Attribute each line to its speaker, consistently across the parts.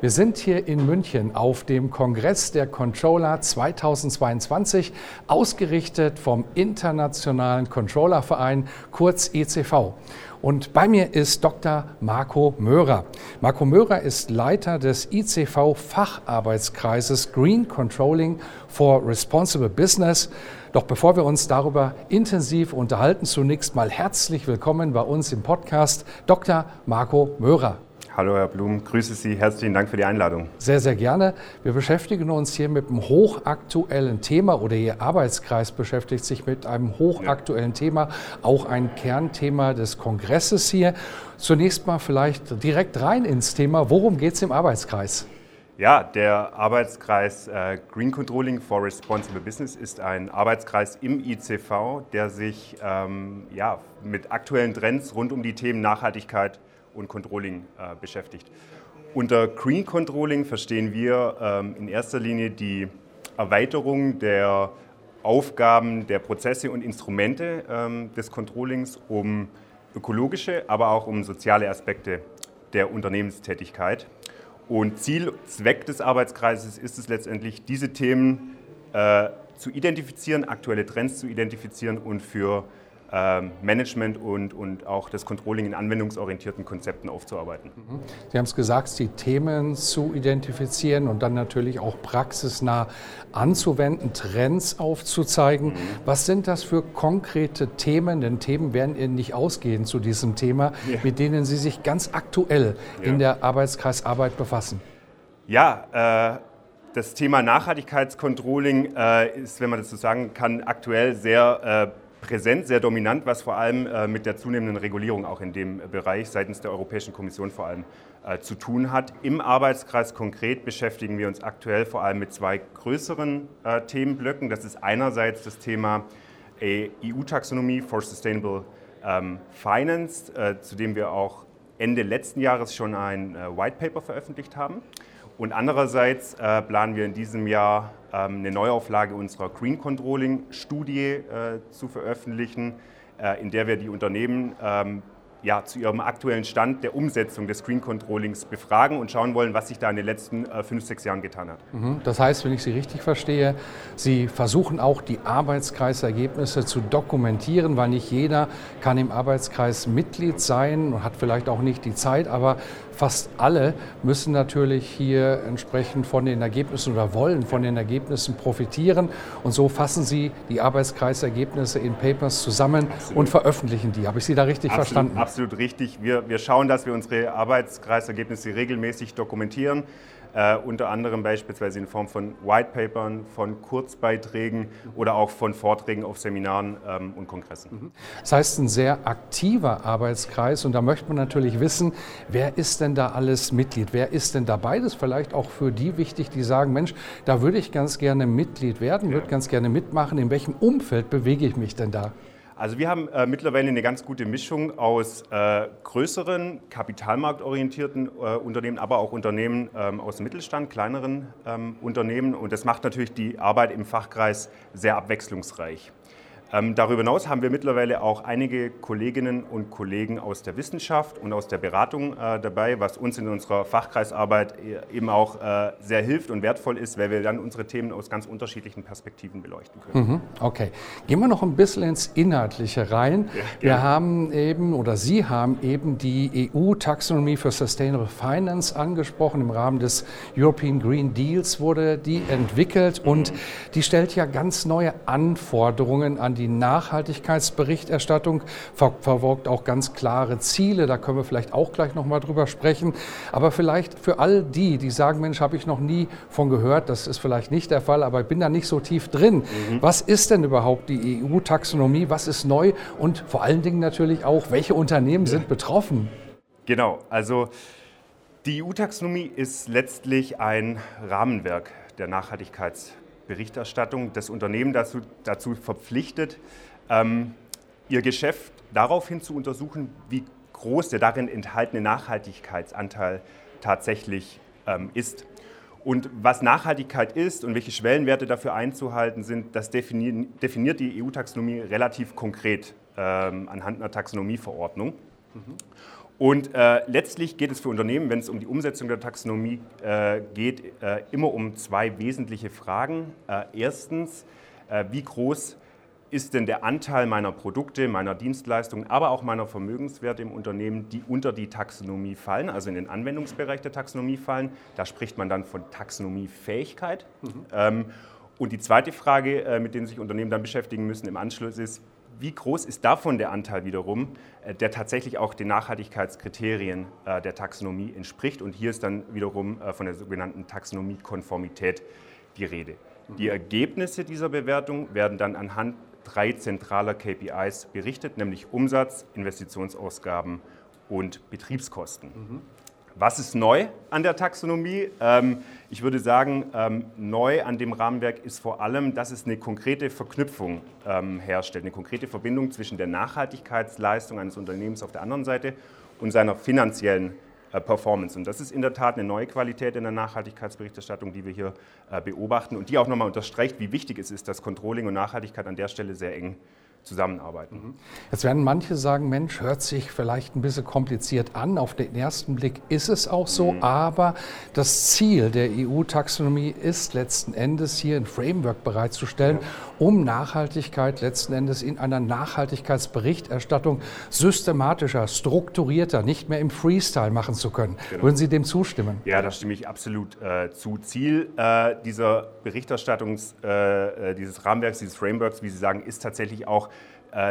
Speaker 1: Wir sind hier in München auf dem Kongress der Controller 2022, ausgerichtet vom Internationalen Controllerverein, kurz ECV. Und bei mir ist Dr. Marco Möhrer. Marco Möhrer ist Leiter des ICV Facharbeitskreises Green Controlling for Responsible Business. Doch bevor wir uns darüber intensiv unterhalten, zunächst mal herzlich willkommen bei uns im Podcast Dr. Marco Möhrer.
Speaker 2: Hallo Herr Blum, grüße Sie. Herzlichen Dank für die Einladung.
Speaker 1: Sehr, sehr gerne. Wir beschäftigen uns hier mit einem hochaktuellen Thema oder Ihr Arbeitskreis beschäftigt sich mit einem hochaktuellen Thema, auch ein Kernthema des Kongresses hier. Zunächst mal vielleicht direkt rein ins Thema. Worum geht es im Arbeitskreis?
Speaker 2: Ja, der Arbeitskreis äh, Green Controlling for Responsible Business ist ein Arbeitskreis im ICV, der sich ähm, ja, mit aktuellen Trends rund um die Themen Nachhaltigkeit, und Controlling äh, beschäftigt. Unter Green Controlling verstehen wir ähm, in erster Linie die Erweiterung der Aufgaben, der Prozesse und Instrumente ähm, des Controllings um ökologische, aber auch um soziale Aspekte der Unternehmenstätigkeit. Und Ziel, Zweck des Arbeitskreises ist es letztendlich, diese Themen äh, zu identifizieren, aktuelle Trends zu identifizieren und für Management und, und auch das Controlling in anwendungsorientierten Konzepten aufzuarbeiten.
Speaker 1: Mhm. Sie haben es gesagt, die Themen zu identifizieren und dann natürlich auch praxisnah anzuwenden, Trends aufzuzeigen. Mhm. Was sind das für konkrete Themen? Denn Themen werden Ihnen nicht ausgehen zu diesem Thema, ja. mit denen Sie sich ganz aktuell ja. in der Arbeitskreisarbeit befassen.
Speaker 2: Ja, äh, das Thema Nachhaltigkeitscontrolling äh, ist, wenn man das so sagen kann, aktuell sehr äh, präsent, sehr dominant, was vor allem äh, mit der zunehmenden Regulierung auch in dem Bereich seitens der Europäischen Kommission vor allem äh, zu tun hat. Im Arbeitskreis konkret beschäftigen wir uns aktuell vor allem mit zwei größeren äh, Themenblöcken. Das ist einerseits das Thema EU-Taxonomie for Sustainable ähm, Finance, zu dem wir auch Ende letzten Jahres schon ein White Paper veröffentlicht haben. Und andererseits äh, planen wir in diesem Jahr ähm, eine Neuauflage unserer Green Controlling Studie äh, zu veröffentlichen, äh, in der wir die Unternehmen ähm, ja, zu ihrem aktuellen Stand der Umsetzung des Screen Controllings befragen und schauen wollen, was sich da in den letzten äh, fünf, sechs Jahren getan hat.
Speaker 1: Mhm. Das heißt, wenn ich Sie richtig verstehe, Sie versuchen auch die Arbeitskreisergebnisse zu dokumentieren, weil nicht jeder kann im Arbeitskreis Mitglied sein und hat vielleicht auch nicht die Zeit, aber fast alle müssen natürlich hier entsprechend von den Ergebnissen oder wollen von den Ergebnissen profitieren. Und so fassen Sie die Arbeitskreisergebnisse in Papers zusammen Absolut. und veröffentlichen die. Habe ich Sie da richtig
Speaker 2: Absolut,
Speaker 1: verstanden?
Speaker 2: Absolut richtig. Wir, wir schauen, dass wir unsere Arbeitskreisergebnisse regelmäßig dokumentieren. Äh, unter anderem beispielsweise in Form von Whitepapern, von Kurzbeiträgen oder auch von Vorträgen auf Seminaren ähm, und Kongressen. Mhm.
Speaker 1: Das heißt, ein sehr aktiver Arbeitskreis und da möchte man natürlich wissen, wer ist denn da alles Mitglied? Wer ist denn dabei? Das ist vielleicht auch für die wichtig, die sagen, Mensch, da würde ich ganz gerne Mitglied werden, würde ganz gerne mitmachen. In welchem Umfeld bewege ich mich denn da?
Speaker 2: Also wir haben äh, mittlerweile eine ganz gute Mischung aus äh, größeren, kapitalmarktorientierten äh, Unternehmen, aber auch Unternehmen ähm, aus dem Mittelstand, kleineren ähm, Unternehmen. Und das macht natürlich die Arbeit im Fachkreis sehr abwechslungsreich. Ähm, darüber hinaus haben wir mittlerweile auch einige Kolleginnen und Kollegen aus der Wissenschaft und aus der Beratung äh, dabei, was uns in unserer Fachkreisarbeit e-, eben auch äh, sehr hilft und wertvoll ist, weil wir dann unsere Themen aus ganz unterschiedlichen Perspektiven beleuchten können.
Speaker 1: Mhm, okay. Gehen wir noch ein bisschen ins Inhaltliche rein. Ja, wir haben eben oder Sie haben eben die EU-Taxonomie für Sustainable Finance angesprochen. Im Rahmen des European Green Deals wurde die entwickelt und die stellt ja ganz neue Anforderungen an die Nachhaltigkeitsberichterstattung, ver verfolgt auch ganz klare Ziele. Da können wir vielleicht auch gleich nochmal drüber sprechen. Aber vielleicht für all die, die sagen, Mensch, habe ich noch nie von gehört, das ist vielleicht nicht der Fall, aber ich bin da nicht so tief drin. Mhm. Was ist denn überhaupt die EU-Taxonomie? Was ist neu? Und vor allen Dingen natürlich auch, welche Unternehmen ja. sind betroffen?
Speaker 2: Genau, also die EU-Taxonomie ist letztlich ein Rahmenwerk der Nachhaltigkeitsberichterstattung. Das Unternehmen dazu, dazu verpflichtet, ähm, ihr Geschäft daraufhin zu untersuchen, wie groß der darin enthaltene Nachhaltigkeitsanteil tatsächlich ähm, ist. Und was Nachhaltigkeit ist und welche Schwellenwerte dafür einzuhalten sind, das definiert die EU-Taxonomie relativ konkret ähm, anhand einer Taxonomieverordnung. Mhm. Und äh, letztlich geht es für Unternehmen, wenn es um die Umsetzung der Taxonomie äh, geht, äh, immer um zwei wesentliche Fragen. Äh, erstens, äh, wie groß ist denn der Anteil meiner Produkte, meiner Dienstleistungen, aber auch meiner Vermögenswerte im Unternehmen, die unter die Taxonomie fallen, also in den Anwendungsbereich der Taxonomie fallen. Da spricht man dann von Taxonomiefähigkeit. Mhm. Ähm, und die zweite Frage, äh, mit der sich Unternehmen dann beschäftigen müssen im Anschluss ist, wie groß ist davon der Anteil wiederum, äh, der tatsächlich auch den Nachhaltigkeitskriterien äh, der Taxonomie entspricht? Und hier ist dann wiederum äh, von der sogenannten Taxonomiekonformität die Rede. Die mhm. Ergebnisse dieser Bewertung werden dann anhand drei zentraler KPIs berichtet, nämlich Umsatz, Investitionsausgaben und Betriebskosten. Mhm. Was ist neu an der Taxonomie? Ähm, ich würde sagen, ähm, neu an dem Rahmenwerk ist vor allem, dass es eine konkrete Verknüpfung ähm, herstellt, eine konkrete Verbindung zwischen der Nachhaltigkeitsleistung eines Unternehmens auf der anderen Seite und seiner finanziellen äh, Performance. Und das ist in der Tat eine neue Qualität in der Nachhaltigkeitsberichterstattung, die wir hier äh, beobachten und die auch nochmal unterstreicht, wie wichtig es ist, dass Controlling und Nachhaltigkeit an der Stelle sehr eng zusammenarbeiten. Mhm.
Speaker 1: Jetzt werden manche sagen, Mensch, hört sich vielleicht ein bisschen kompliziert an. Auf den ersten Blick ist es auch so, mhm. aber das Ziel der EU-Taxonomie ist letzten Endes hier ein Framework bereitzustellen, um Nachhaltigkeit letzten Endes in einer Nachhaltigkeitsberichterstattung systematischer, strukturierter, nicht mehr im Freestyle machen zu können. Genau. Würden Sie dem zustimmen?
Speaker 2: Ja, da stimme ich absolut äh, zu. Ziel äh, dieser Berichterstattungs, äh, äh dieses Rahmenwerks, dieses Frameworks, wie Sie sagen, ist tatsächlich auch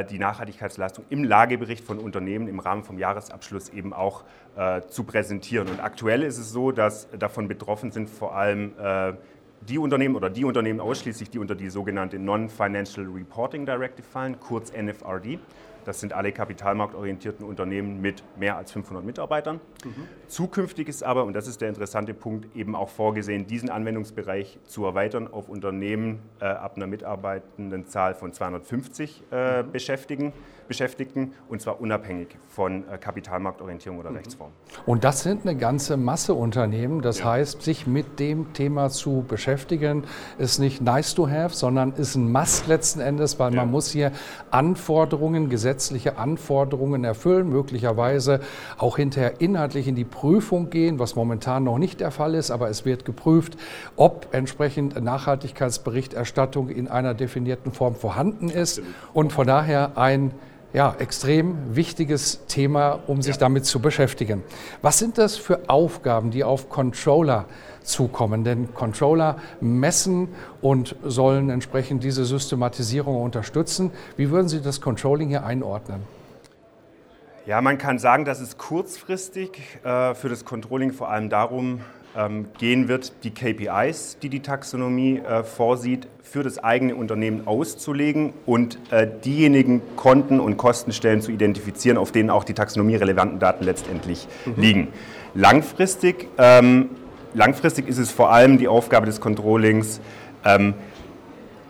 Speaker 2: die Nachhaltigkeitsleistung im Lagebericht von Unternehmen im Rahmen vom Jahresabschluss eben auch äh, zu präsentieren. Und aktuell ist es so, dass davon betroffen sind vor allem äh, die Unternehmen oder die Unternehmen ausschließlich, die unter die sogenannte Non-Financial Reporting Directive fallen, kurz NFRD. Das sind alle kapitalmarktorientierten Unternehmen mit mehr als 500 Mitarbeitern. Mhm. Zukünftig ist aber, und das ist der interessante Punkt, eben auch vorgesehen, diesen Anwendungsbereich zu erweitern auf Unternehmen äh, ab einer Mitarbeitendenzahl von 250 äh, mhm. Beschäftigten. Beschäftigten und zwar unabhängig von äh, Kapitalmarktorientierung oder mhm. Rechtsform.
Speaker 1: Und das sind eine ganze Masse Unternehmen. Das ja. heißt, sich mit dem Thema zu beschäftigen, ist nicht nice to have, sondern ist ein Must letzten Endes, weil ja. man muss hier Anforderungen, gesetzliche Anforderungen erfüllen, möglicherweise auch hinterher inhaltlich in die Prüfung gehen, was momentan noch nicht der Fall ist, aber es wird geprüft, ob entsprechend Nachhaltigkeitsberichterstattung in einer definierten Form vorhanden ist und von daher ein ja, extrem wichtiges Thema, um sich ja. damit zu beschäftigen. Was sind das für Aufgaben, die auf Controller zukommen? Denn Controller messen und sollen entsprechend diese Systematisierung unterstützen. Wie würden Sie das Controlling hier einordnen?
Speaker 2: Ja, man kann sagen, dass es kurzfristig äh, für das Controlling vor allem darum gehen wird, die KPIs, die die Taxonomie äh, vorsieht, für das eigene Unternehmen auszulegen und äh, diejenigen Konten und Kostenstellen zu identifizieren, auf denen auch die taxonomierelevanten Daten letztendlich mhm. liegen. Langfristig, ähm, langfristig ist es vor allem die Aufgabe des Controllings, ähm,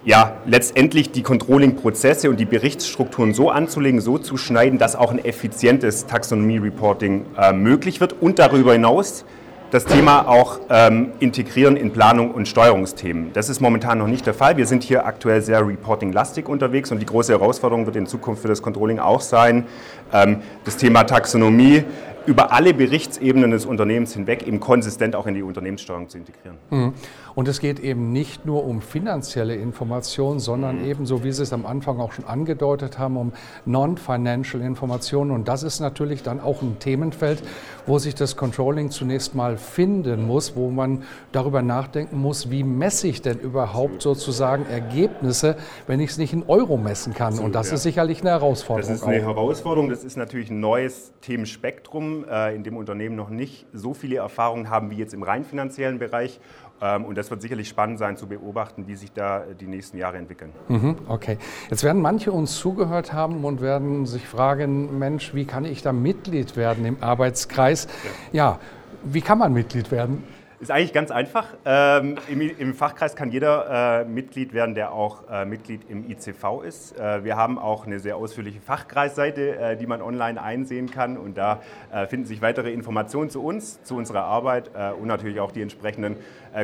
Speaker 2: ja, letztendlich die Controlling-Prozesse und die Berichtsstrukturen so anzulegen, so zu schneiden, dass auch ein effizientes Taxonomie-Reporting äh, möglich wird und darüber hinaus das Thema auch ähm, integrieren in Planung und Steuerungsthemen. Das ist momentan noch nicht der Fall. Wir sind hier aktuell sehr reporting-lastig unterwegs und die große Herausforderung wird in Zukunft für das Controlling auch sein, ähm, das Thema Taxonomie über alle Berichtsebenen des Unternehmens hinweg eben konsistent auch in die Unternehmenssteuerung zu integrieren.
Speaker 1: Mhm. Und es geht eben nicht nur um finanzielle Informationen, sondern mhm. ebenso, wie Sie es am Anfang auch schon angedeutet haben, um Non-Financial Informationen. Und das ist natürlich dann auch ein Themenfeld, wo sich das Controlling zunächst mal finden muss, wo man darüber nachdenken muss, wie messe ich denn überhaupt sozusagen Ergebnisse, wenn ich es nicht in Euro messen kann. Und das ist sicherlich eine Herausforderung.
Speaker 2: Das ist eine auch. Herausforderung. Das ist natürlich ein neues Themenspektrum äh, in dem Unternehmen noch nicht so viele Erfahrungen haben wie jetzt im rein finanziellen Bereich. Ähm, und das wird sicherlich spannend sein zu beobachten, wie sich da die nächsten Jahre entwickeln.
Speaker 1: Mhm, okay. Jetzt werden manche uns zugehört haben und werden sich fragen, Mensch, wie kann ich da Mitglied werden im Arbeitskreis? Ja, ja wie kann man Mitglied werden?
Speaker 2: Ist eigentlich ganz einfach. Ähm, im, im, Fachkreis kann jeder äh, Mitglied werden, der auch äh, Mitglied im ICV ist. Äh, wir haben auch eine sehr ausführliche Fachkreisseite, äh, die man online einsehen kann. Und da äh, finden sich weitere Informationen zu uns, zu unserer Arbeit äh, und natürlich auch die entsprechenden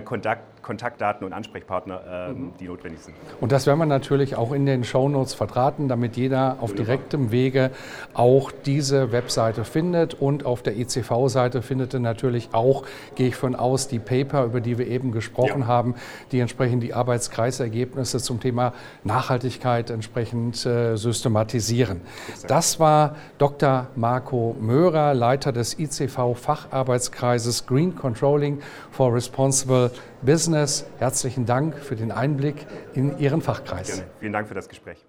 Speaker 2: Kontakt, Kontaktdaten und Ansprechpartner, ähm, mhm. die notwendig sind.
Speaker 1: Und das werden wir natürlich auch in den Shownotes verdrahten, damit jeder auf direktem Wege auch diese Webseite findet. Und auf der ICV-Seite findet ihr natürlich auch, gehe ich von aus, die Paper, über die wir eben gesprochen ja. haben, die entsprechend die Arbeitskreisergebnisse zum Thema Nachhaltigkeit entsprechend äh, systematisieren. Das war Dr. Marco Möhrer, Leiter des ICV Facharbeitskreises Green Controlling for Responsible Business. Herzlichen Dank für den Einblick in Ihren Fachkreis.
Speaker 2: Gerne. Vielen Dank für das Gespräch.